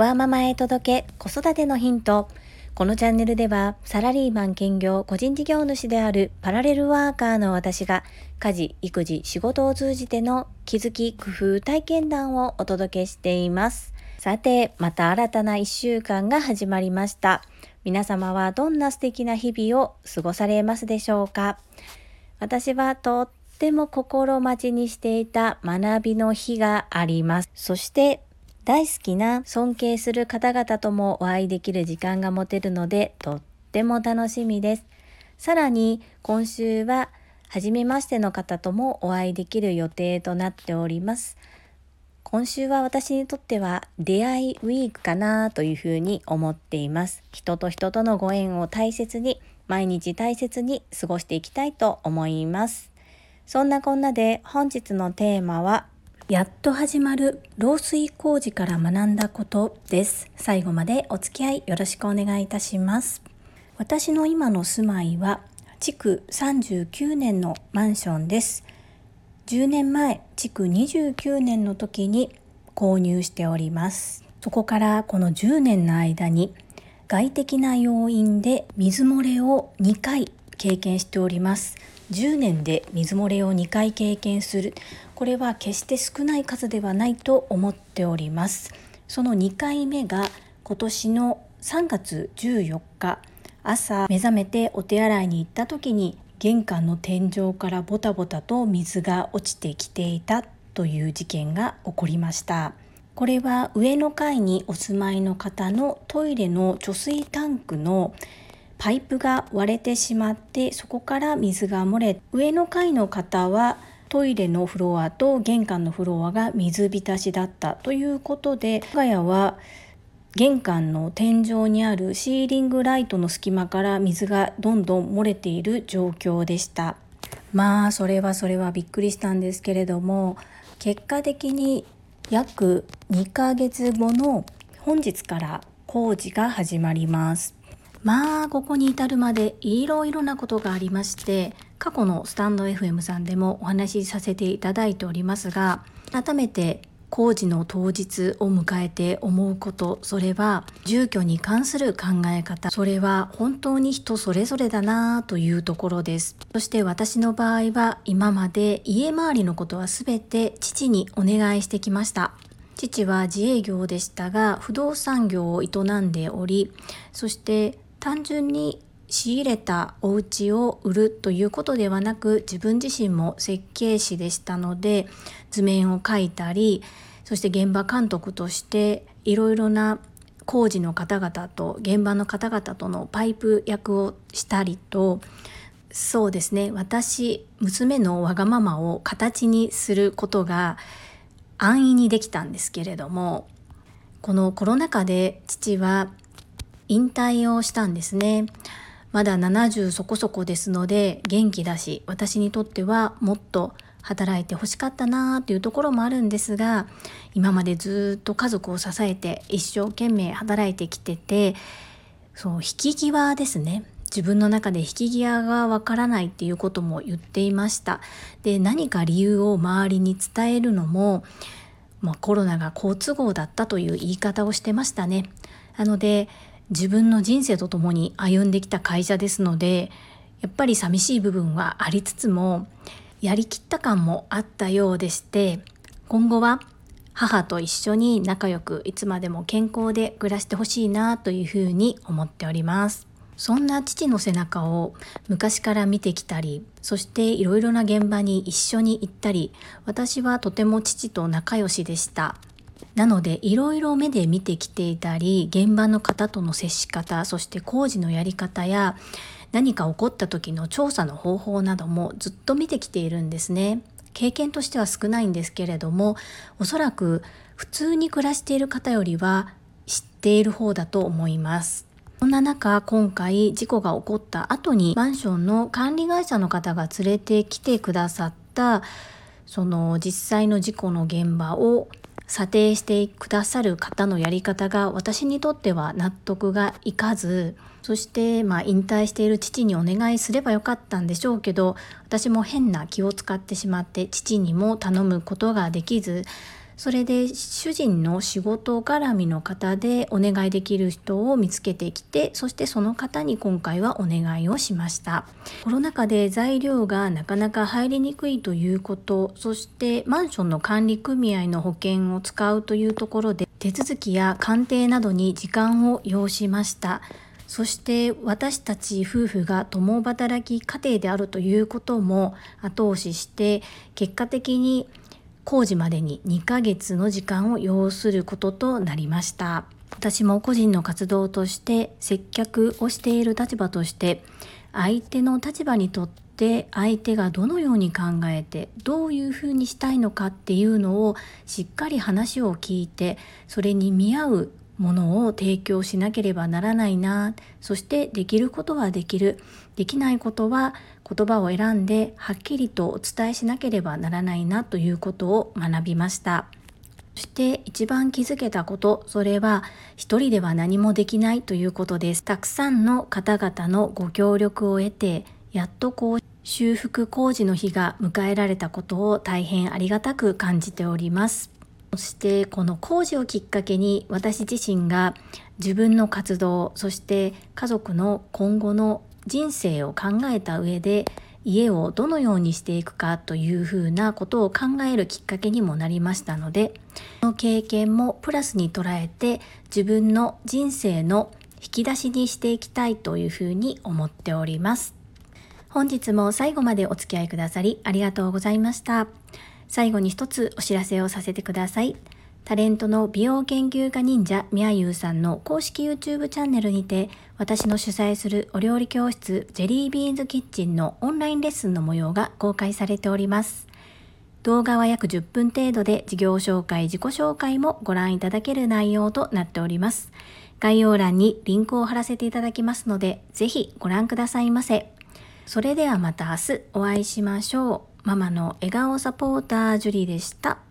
ワーママへ届け子育てのヒント。このチャンネルではサラリーマン兼業個人事業主であるパラレルワーカーの私が家事、育児、仕事を通じての気づき、工夫、体験談をお届けしています。さて、また新たな一週間が始まりました。皆様はどんな素敵な日々を過ごされますでしょうか私はとっても心待ちにしていた学びの日があります。そして大好きな尊敬する方々ともお会いできる時間が持てるのでとっても楽しみです。さらに今週は初めましての方ともお会いできる予定となっております。今週は私にとっては出会いウィークかなというふうに思っています。人と人とのご縁を大切に毎日大切に過ごしていきたいと思います。そんなこんなで本日のテーマはやっと始まる漏水工事から学んだことです。最後までお付き合いよろしくお願いいたします。私の今の住まいは築39年のマンションです。10年前、築29年の時に購入しております。そこからこの10年の間に外的な要因で水漏れを2回経験しております。10年で水漏れを2回経験する。これは決して少ない数ではないと思っております。その2回目が今年の3月14日朝目覚めてお手洗いに行った時に玄関の天井からボタボタと水が落ちてきていたという事件が起こりました。これは上の階にお住まいの方のトイレの貯水タンクのパイプが割れてしまってそこから水が漏れ上の階の方はトイレのフロアと玄関のフロアが水浸しだったということで我が家は玄関の天井にあるシーリングライトの隙間から水がどんどん漏れている状況でした。まあそれはそれはびっくりしたんですけれども結果的に約2ヶ月後の本日から工事が始まります。まあここに至るまでいろいろなことがありまして過去のスタンド FM さんでもお話しさせていただいておりますが改めて工事の当日を迎えて思うことそれは住居に関する考え方それは本当に人それぞれだなというところです。そして私の場合は今まで家周りのことは全て父にお願いしてきました。父は自営業でしたが不動産業を営んでおりそして単純に仕入れたお家を売るということではなく自分自身も設計士でしたので図面を描いたりそして現場監督としていろいろな工事の方々と現場の方々とのパイプ役をしたりとそうですね私娘のわがままを形にすることが安易にできたんですけれどもこのコロナ禍で父は引退をしたんですね。まだ70そこそこですので元気だし私にとってはもっと働いてほしかったなというところもあるんですが今までずっと家族を支えて一生懸命働いてきててそう引き際ですね。自分の中で引き際がわからないっていうことも言っていました。で何か理由を周りに伝えるのも、まあ、コロナが好都合だったという言い方をしてましたね。なので自分の人生と共に歩んできた会社ですのでやっぱり寂しい部分はありつつもやりきった感もあったようでして今後は母と一緒に仲良くいつまでも健康で暮らしてほしいなというふうに思っております。そんな父の背中を昔から見てきたりそしていろいろな現場に一緒に行ったり私はとても父と仲良しでした。なのでいろいろ目で見てきていたり現場の方との接し方そして工事のやり方や何か起こった時の調査の方法などもずっと見てきているんですね。経験としては少ないんですけれどもおそらく普通に暮らしている方よりは知っている方だと思います。そんな中今回事故が起こった後にマンションの管理会社の方が連れてきてくださったその実際の事故の現場を査定してくださる方のやり方が私にとっては納得がいかずそしてまあ引退している父にお願いすればよかったんでしょうけど私も変な気を使ってしまって父にも頼むことができずそれで主人の仕事絡みの方でお願いできる人を見つけてきてそしてその方に今回はお願いをしました。コロナ禍で材料がなかなか入りにくいということそしてマンションの管理組合の保険を使うというところで手続きや鑑定などに時間を要しました。そして私たち夫婦が共働き家庭であるということも後押しして結果的に工事までに2ヶ月の時間を要することとなりました。私も個人の活動として接客をしている立場として相手の立場にとって相手がどのように考えてどういうふうにしたいのかっていうのをしっかり話を聞いてそれに見合うものを提供しなければならないな。そしてできることはできる。できないことは言葉を選んではっきりとお伝えしなければならないな。ということを学びました。そして一番気づけたことそれは一人では何もできない。ということです。たくさんの方々のご協力を得てやっとこう修復工事の日が迎えられたことを大変ありがたく感じております。そしてこの工事をきっかけに私自身が自分の活動そして家族の今後の人生を考えた上で家をどのようにしていくかというふうなことを考えるきっかけにもなりましたのでこの経験もプラスに捉えて自分の人生の引き出しにしていきたいというふうに思っております。本日も最後までお付き合いくださりありがとうございました。最後に一つお知らせをさせてください。タレントの美容研究家忍者みやゆうさんの公式 YouTube チャンネルにて私の主催するお料理教室ジェリービーンズキッチンのオンラインレッスンの模様が公開されております。動画は約10分程度で事業紹介、自己紹介もご覧いただける内容となっております。概要欄にリンクを貼らせていただきますので、ぜひご覧くださいませ。それではまた明日お会いしましょう。ママの笑顔サポータージュリでした。